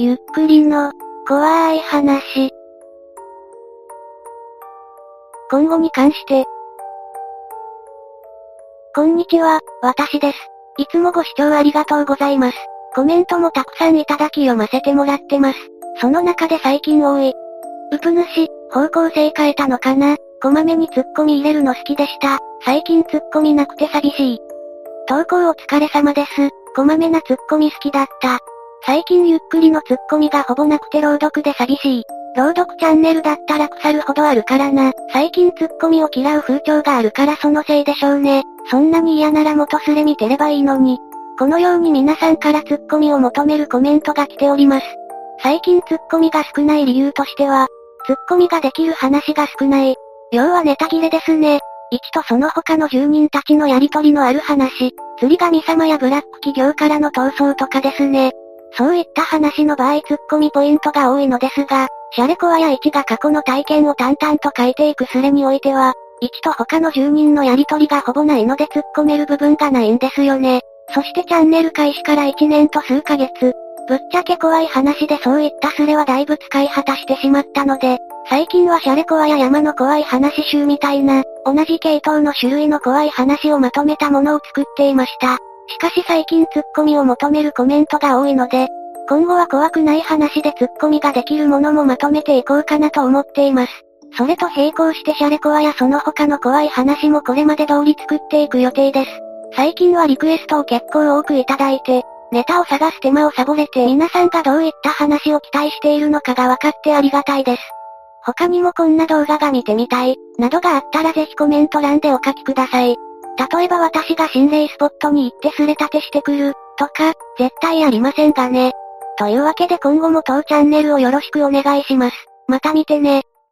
ゆっくりの、怖い話。今後に関して。こんにちは、私です。いつもご視聴ありがとうございます。コメントもたくさんいただき読ませてもらってます。その中で最近多い。うぷ主、方向性変えたのかな？こまめに突っ込み入れるの好きでした。最近突っ込みなくて寂しい。投稿お疲れ様です。こまめな突っ込み好きだった。最近ゆっくりの突っ込みがほぼなくて朗読で寂しい。朗読チャンネルだったら腐るほどあるからな。最近突っ込みを嫌う風潮があるからそのせいでしょうね。そんなに嫌なら元すれ見てればいいのに。このように皆さんから突っ込みを求めるコメントが来ております。最近突っ込みが少ない理由としては、突っ込みができる話が少ない。要はネタ切れですね。一とその他の住人たちのやりとりのある話。釣り神様やブラック企業からの逃走とかですね。そういった話の場合突っ込みポイントが多いのですが、シャレコアや1が過去の体験を淡々と書いていくスレにおいては、1と他の住人のやりとりがほぼないので突っ込める部分がないんですよね。そしてチャンネル開始から1年と数ヶ月、ぶっちゃけ怖い話でそういったスレはだいぶ使い果たしてしまったので、最近はシャレコアや山の怖い話集みたいな、同じ系統の種類の怖い話をまとめたものを作っていました。しかし最近ツッコミを求めるコメントが多いので、今後は怖くない話でツッコミができるものもまとめていこうかなと思っています。それと並行してシャレコアやその他の怖い話もこれまで通り作っていく予定です。最近はリクエストを結構多くいただいて、ネタを探す手間をサボれて皆さんがどういった話を期待しているのかが分かってありがたいです。他にもこんな動画が見てみたい、などがあったらぜひコメント欄でお書きください。例えば私が心霊スポットに行ってすれ立てしてくる、とか、絶対ありませんがね。というわけで今後も当チャンネルをよろしくお願いします。また見てね。